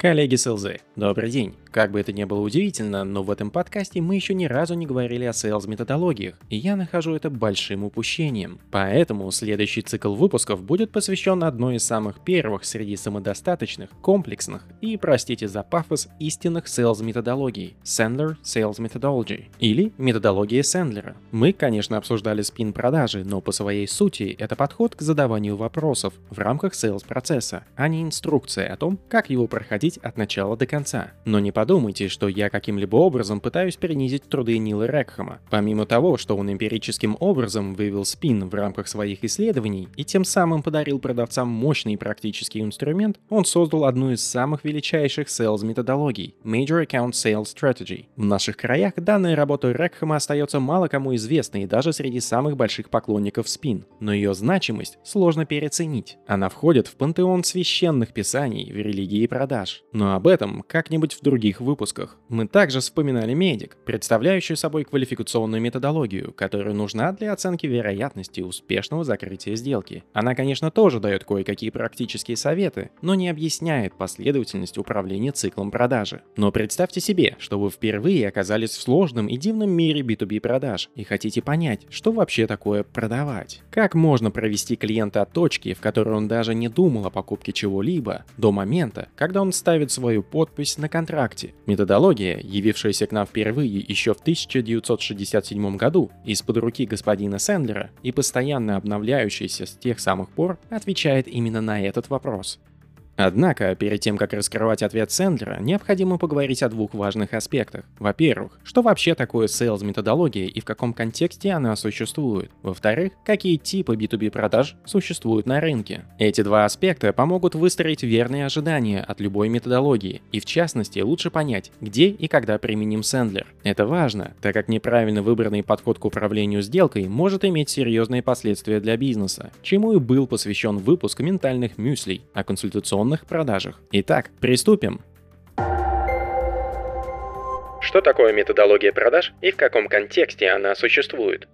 Коллеги с ЛЗ, добрый день. Как бы это ни было удивительно, но в этом подкасте мы еще ни разу не говорили о sales методологиях, и я нахожу это большим упущением. Поэтому следующий цикл выпусков будет посвящен одной из самых первых среди самодостаточных, комплексных и, простите за пафос, истинных sales методологий – Sandler Sales Methodology, или методология Сэндлера. Мы, конечно, обсуждали спин продажи, но по своей сути это подход к задаванию вопросов в рамках sales процесса, а не инструкция о том, как его проходить проходить от начала до конца. Но не подумайте, что я каким-либо образом пытаюсь перенизить труды Нила Рекхама. Помимо того, что он эмпирическим образом вывел спин в рамках своих исследований и тем самым подарил продавцам мощный практический инструмент, он создал одну из самых величайших sales методологий – Major Account Sales Strategy. В наших краях данная работа Рекхама остается мало кому известной даже среди самых больших поклонников спин, но ее значимость сложно переоценить. Она входит в пантеон священных писаний в религии продаж. Но об этом как-нибудь в других выпусках. Мы также вспоминали медик, представляющую собой квалификационную методологию, которая нужна для оценки вероятности успешного закрытия сделки. Она, конечно, тоже дает кое-какие практические советы, но не объясняет последовательность управления циклом продажи. Но представьте себе, что вы впервые оказались в сложном и дивном мире B2B продаж и хотите понять, что вообще такое продавать. Как можно провести клиента от точки, в которой он даже не думал о покупке чего-либо, до момента, когда он ставит ставит свою подпись на контракте. Методология, явившаяся к нам впервые еще в 1967 году из-под руки господина Сэндлера и постоянно обновляющаяся с тех самых пор, отвечает именно на этот вопрос. Однако, перед тем, как раскрывать ответ Сэндлера, необходимо поговорить о двух важных аспектах. Во-первых, что вообще такое sales методология и в каком контексте она существует. Во-вторых, какие типы B2B продаж существуют на рынке. Эти два аспекта помогут выстроить верные ожидания от любой методологии, и в частности лучше понять, где и когда применим Сэндлер. Это важно, так как неправильно выбранный подход к управлению сделкой может иметь серьезные последствия для бизнеса, чему и был посвящен выпуск ментальных мюслей о консультационном дистанционных продажах. Итак, приступим. Что такое методология продаж и в каком контексте она существует?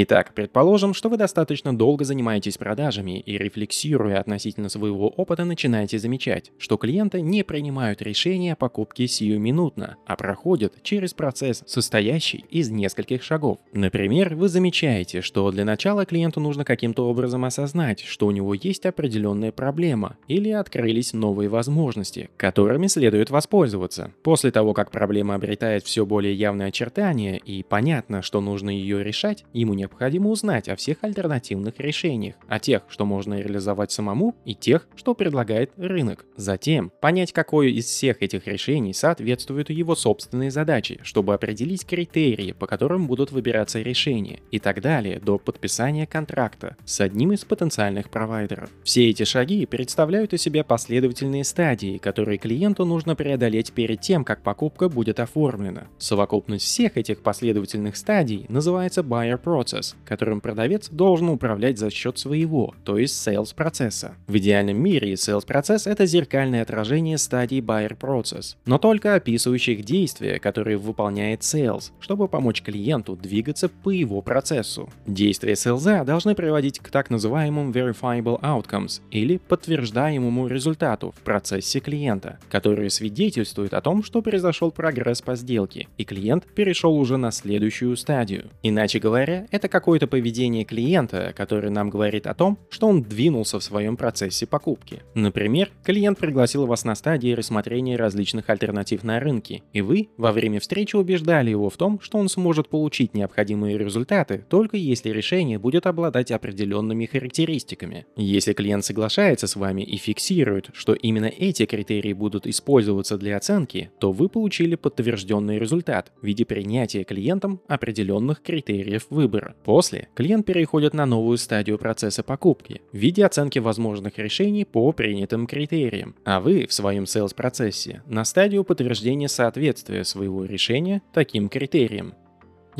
Итак, предположим, что вы достаточно долго занимаетесь продажами и рефлексируя относительно своего опыта начинаете замечать, что клиенты не принимают решения о покупке сиюминутно, а проходят через процесс, состоящий из нескольких шагов. Например, вы замечаете, что для начала клиенту нужно каким-то образом осознать, что у него есть определенная проблема или открылись новые возможности, которыми следует воспользоваться. После того, как проблема обретает все более явные очертания и понятно, что нужно ее решать, ему не необходимо узнать о всех альтернативных решениях, о тех, что можно реализовать самому, и тех, что предлагает рынок. Затем понять, какое из всех этих решений соответствует его собственной задаче, чтобы определить критерии, по которым будут выбираться решения, и так далее до подписания контракта с одним из потенциальных провайдеров. Все эти шаги представляют из себя последовательные стадии, которые клиенту нужно преодолеть перед тем, как покупка будет оформлена. Совокупность всех этих последовательных стадий называется buyer process, процесс, которым продавец должен управлять за счет своего, то есть sales процесса. В идеальном мире sales процесс это зеркальное отражение стадий buyer process, но только описывающих действия, которые выполняет sales, чтобы помочь клиенту двигаться по его процессу. Действия sales должны приводить к так называемым verifiable outcomes или подтверждаемому результату в процессе клиента, которые свидетельствуют о том, что произошел прогресс по сделке, и клиент перешел уже на следующую стадию. Иначе говоря, это какое-то поведение клиента, которое нам говорит о том, что он двинулся в своем процессе покупки. Например, клиент пригласил вас на стадии рассмотрения различных альтернатив на рынке, и вы во время встречи убеждали его в том, что он сможет получить необходимые результаты, только если решение будет обладать определенными характеристиками. Если клиент соглашается с вами и фиксирует, что именно эти критерии будут использоваться для оценки, то вы получили подтвержденный результат в виде принятия клиентом определенных критериев выбора. После клиент переходит на новую стадию процесса покупки в виде оценки возможных решений по принятым критериям, а вы в своем sales процессе на стадию подтверждения соответствия своего решения таким критериям.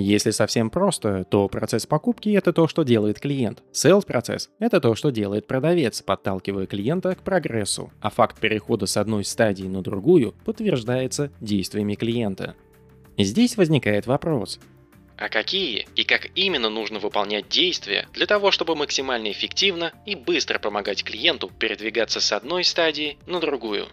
Если совсем просто, то процесс покупки – это то, что делает клиент. Sales процесс – это то, что делает продавец, подталкивая клиента к прогрессу. А факт перехода с одной стадии на другую подтверждается действиями клиента. Здесь возникает вопрос, а какие и как именно нужно выполнять действия для того, чтобы максимально эффективно и быстро помогать клиенту передвигаться с одной стадии на другую.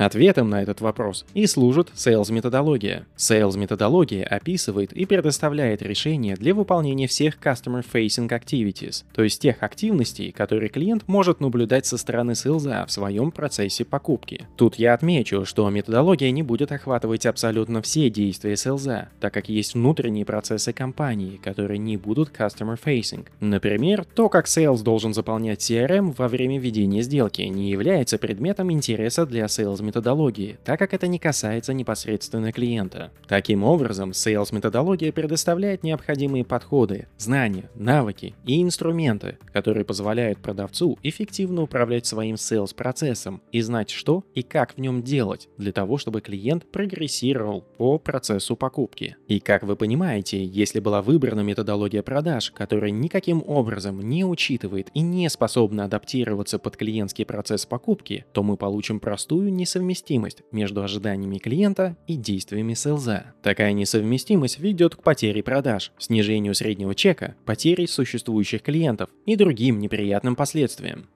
Ответом на этот вопрос и служит Sales методология. Sales методология описывает и предоставляет решения для выполнения всех Customer Facing Activities, то есть тех активностей, которые клиент может наблюдать со стороны сейлза в своем процессе покупки. Тут я отмечу, что методология не будет охватывать абсолютно все действия сейлза, так как есть внутренние процессы компании, которые не будут Customer Facing. Например, то, как Sales должен заполнять CRM во время ведения сделки, не является предметом интереса для Sales методологии, так как это не касается непосредственно клиента. Таким образом, Sales методология предоставляет необходимые подходы, знания, навыки и инструменты, которые позволяют продавцу эффективно управлять своим Sales процессом и знать, что и как в нем делать, для того, чтобы клиент прогрессировал по процессу покупки. И как вы понимаете, если была выбрана методология продаж, которая никаким образом не учитывает и не способна адаптироваться под клиентский процесс покупки, то мы получим простую несовместимость несовместимость между ожиданиями клиента и действиями селза. Такая несовместимость ведет к потере продаж, снижению среднего чека, потере существующих клиентов и другим неприятным последствиям.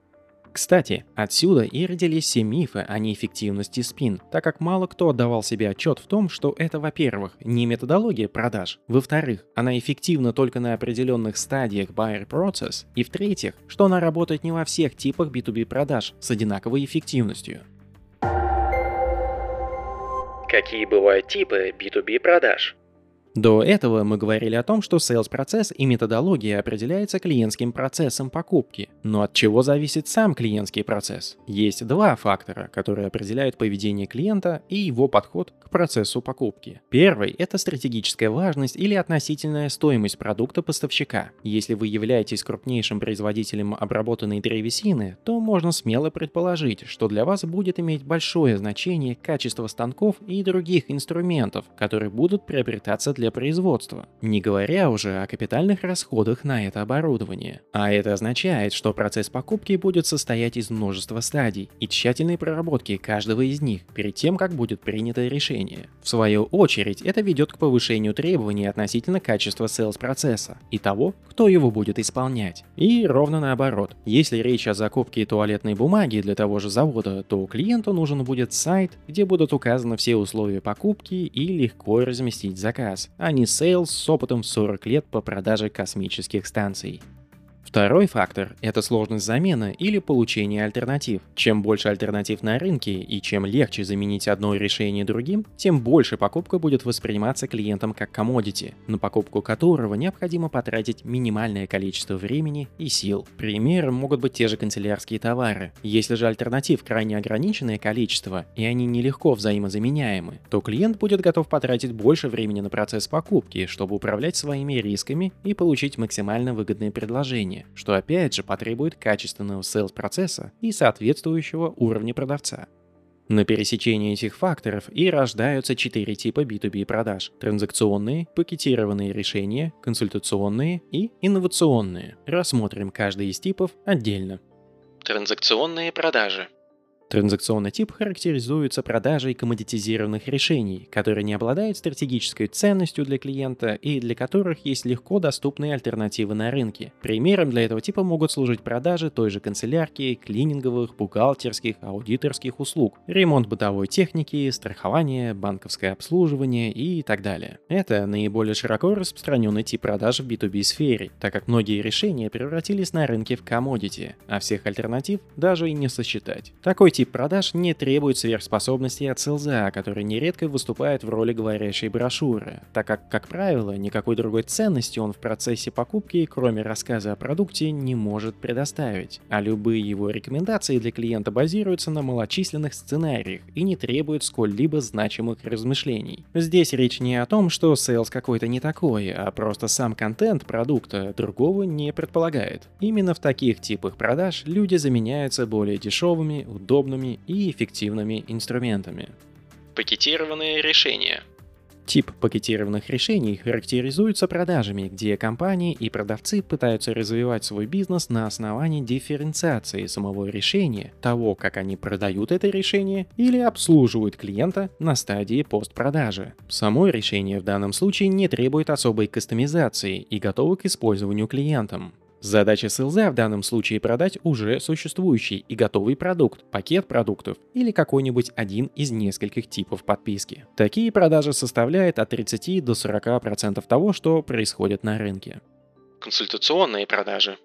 Кстати, отсюда и родились все мифы о неэффективности спин, так как мало кто отдавал себе отчет в том, что это, во-первых, не методология продаж, во-вторых, она эффективна только на определенных стадиях buyer process, и в-третьих, что она работает не во всех типах B2B продаж с одинаковой эффективностью. Какие бывают типы B2B продаж? До этого мы говорили о том, что sales процесс и методология определяются клиентским процессом покупки. Но от чего зависит сам клиентский процесс? Есть два фактора, которые определяют поведение клиента и его подход к процессу покупки. Первый – это стратегическая важность или относительная стоимость продукта поставщика. Если вы являетесь крупнейшим производителем обработанной древесины, то можно смело предположить, что для вас будет иметь большое значение качество станков и других инструментов, которые будут приобретаться для для производства, не говоря уже о капитальных расходах на это оборудование. А это означает, что процесс покупки будет состоять из множества стадий и тщательной проработки каждого из них перед тем, как будет принято решение. В свою очередь, это ведет к повышению требований относительно качества sales процесса и того, кто его будет исполнять. И ровно наоборот, если речь о закупке туалетной бумаги для того же завода, то клиенту нужен будет сайт, где будут указаны все условия покупки и легко разместить заказ а не sales с опытом в 40 лет по продаже космических станций. Второй фактор – это сложность замены или получения альтернатив. Чем больше альтернатив на рынке и чем легче заменить одно решение другим, тем больше покупка будет восприниматься клиентом как комодити, на покупку которого необходимо потратить минимальное количество времени и сил. Примером могут быть те же канцелярские товары. Если же альтернатив крайне ограниченное количество и они нелегко взаимозаменяемы, то клиент будет готов потратить больше времени на процесс покупки, чтобы управлять своими рисками и получить максимально выгодные предложения что опять же потребует качественного sales-процесса и соответствующего уровня продавца. На пересечении этих факторов и рождаются четыре типа B2B продаж – транзакционные, пакетированные решения, консультационные и инновационные. Рассмотрим каждый из типов отдельно. Транзакционные продажи – Транзакционный тип характеризуется продажей коммодитизированных решений, которые не обладают стратегической ценностью для клиента и для которых есть легко доступные альтернативы на рынке. Примером для этого типа могут служить продажи той же канцелярки, клининговых, бухгалтерских, аудиторских услуг, ремонт бытовой техники, страхование, банковское обслуживание и так далее. Это наиболее широко распространенный тип продаж в B2B сфере, так как многие решения превратились на рынке в commodity, а всех альтернатив даже и не сосчитать. Такой тип продаж не требует сверхспособностей от sales а, который нередко выступает в роли говорящей брошюры, так как, как правило, никакой другой ценности он в процессе покупки, кроме рассказа о продукте, не может предоставить, а любые его рекомендации для клиента базируются на малочисленных сценариях и не требуют сколь-либо значимых размышлений. Здесь речь не о том, что sales какой-то не такой, а просто сам контент продукта другого не предполагает. Именно в таких типах продаж люди заменяются более дешевыми, удобными удобными и эффективными инструментами. Пакетированные решения – Тип пакетированных решений характеризуется продажами, где компании и продавцы пытаются развивать свой бизнес на основании дифференциации самого решения, того, как они продают это решение или обслуживают клиента на стадии постпродажи. Само решение в данном случае не требует особой кастомизации и готово к использованию клиентом. Задача селза в данном случае продать уже существующий и готовый продукт, пакет продуктов или какой-нибудь один из нескольких типов подписки. Такие продажи составляют от 30 до 40% того, что происходит на рынке. Консультационные продажи.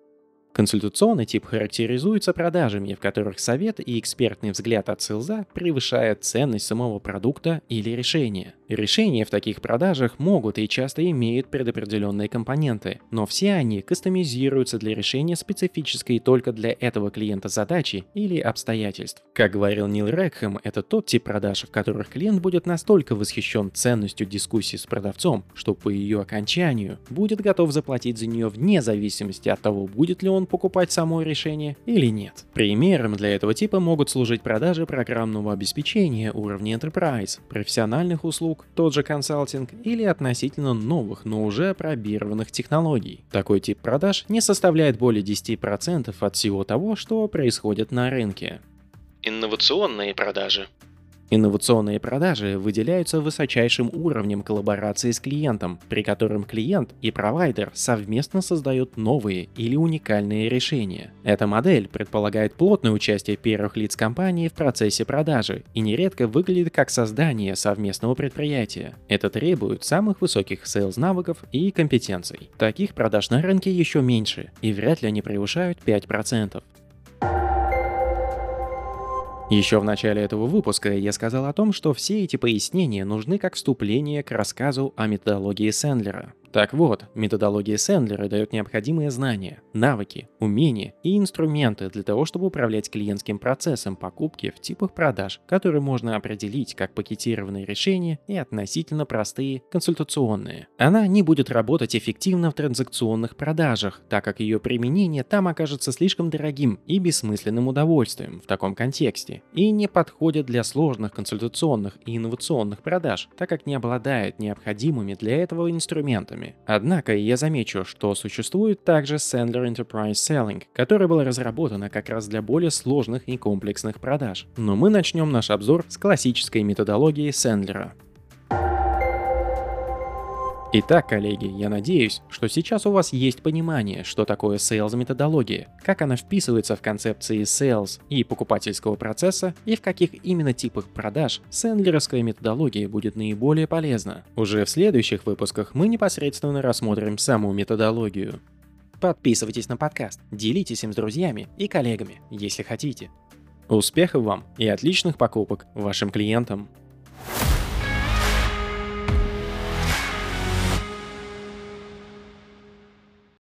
Консультационный тип характеризуется продажами, в которых совет и экспертный взгляд от селза превышают ценность самого продукта или решения. Решения в таких продажах могут и часто имеют предопределенные компоненты, но все они кастомизируются для решения специфической только для этого клиента задачи или обстоятельств. Как говорил Нил Рекхэм, это тот тип продаж, в которых клиент будет настолько восхищен ценностью дискуссии с продавцом, что по ее окончанию будет готов заплатить за нее вне зависимости от того, будет ли он покупать само решение или нет. Примером для этого типа могут служить продажи программного обеспечения уровня Enterprise, профессиональных услуг, тот же консалтинг или относительно новых, но уже пробированных технологий. Такой тип продаж не составляет более 10% от всего того, что происходит на рынке. Инновационные продажи. Инновационные продажи выделяются высочайшим уровнем коллаборации с клиентом, при котором клиент и провайдер совместно создают новые или уникальные решения. Эта модель предполагает плотное участие первых лиц компании в процессе продажи и нередко выглядит как создание совместного предприятия. Это требует самых высоких sales навыков и компетенций. Таких продаж на рынке еще меньше, и вряд ли они превышают 5%. Еще в начале этого выпуска я сказал о том, что все эти пояснения нужны как вступление к рассказу о методологии Сэндлера. Так вот, методология Сэндлера дает необходимые знания, навыки, умения и инструменты для того, чтобы управлять клиентским процессом покупки в типах продаж, которые можно определить как пакетированные решения и относительно простые консультационные. Она не будет работать эффективно в транзакционных продажах, так как ее применение там окажется слишком дорогим и бессмысленным удовольствием в таком контексте, и не подходит для сложных консультационных и инновационных продаж, так как не обладает необходимыми для этого инструментами продуктами. Однако я замечу, что существует также Sandler Enterprise Selling, которая была разработана как раз для более сложных и комплексных продаж. Но мы начнем наш обзор с классической методологии Сэндлера. Итак, коллеги, я надеюсь, что сейчас у вас есть понимание, что такое sales методология, как она вписывается в концепции sales и покупательского процесса и в каких именно типах продаж сэндлеровская методология будет наиболее полезна. Уже в следующих выпусках мы непосредственно рассмотрим саму методологию. Подписывайтесь на подкаст, делитесь им с друзьями и коллегами, если хотите. Успехов вам и отличных покупок вашим клиентам!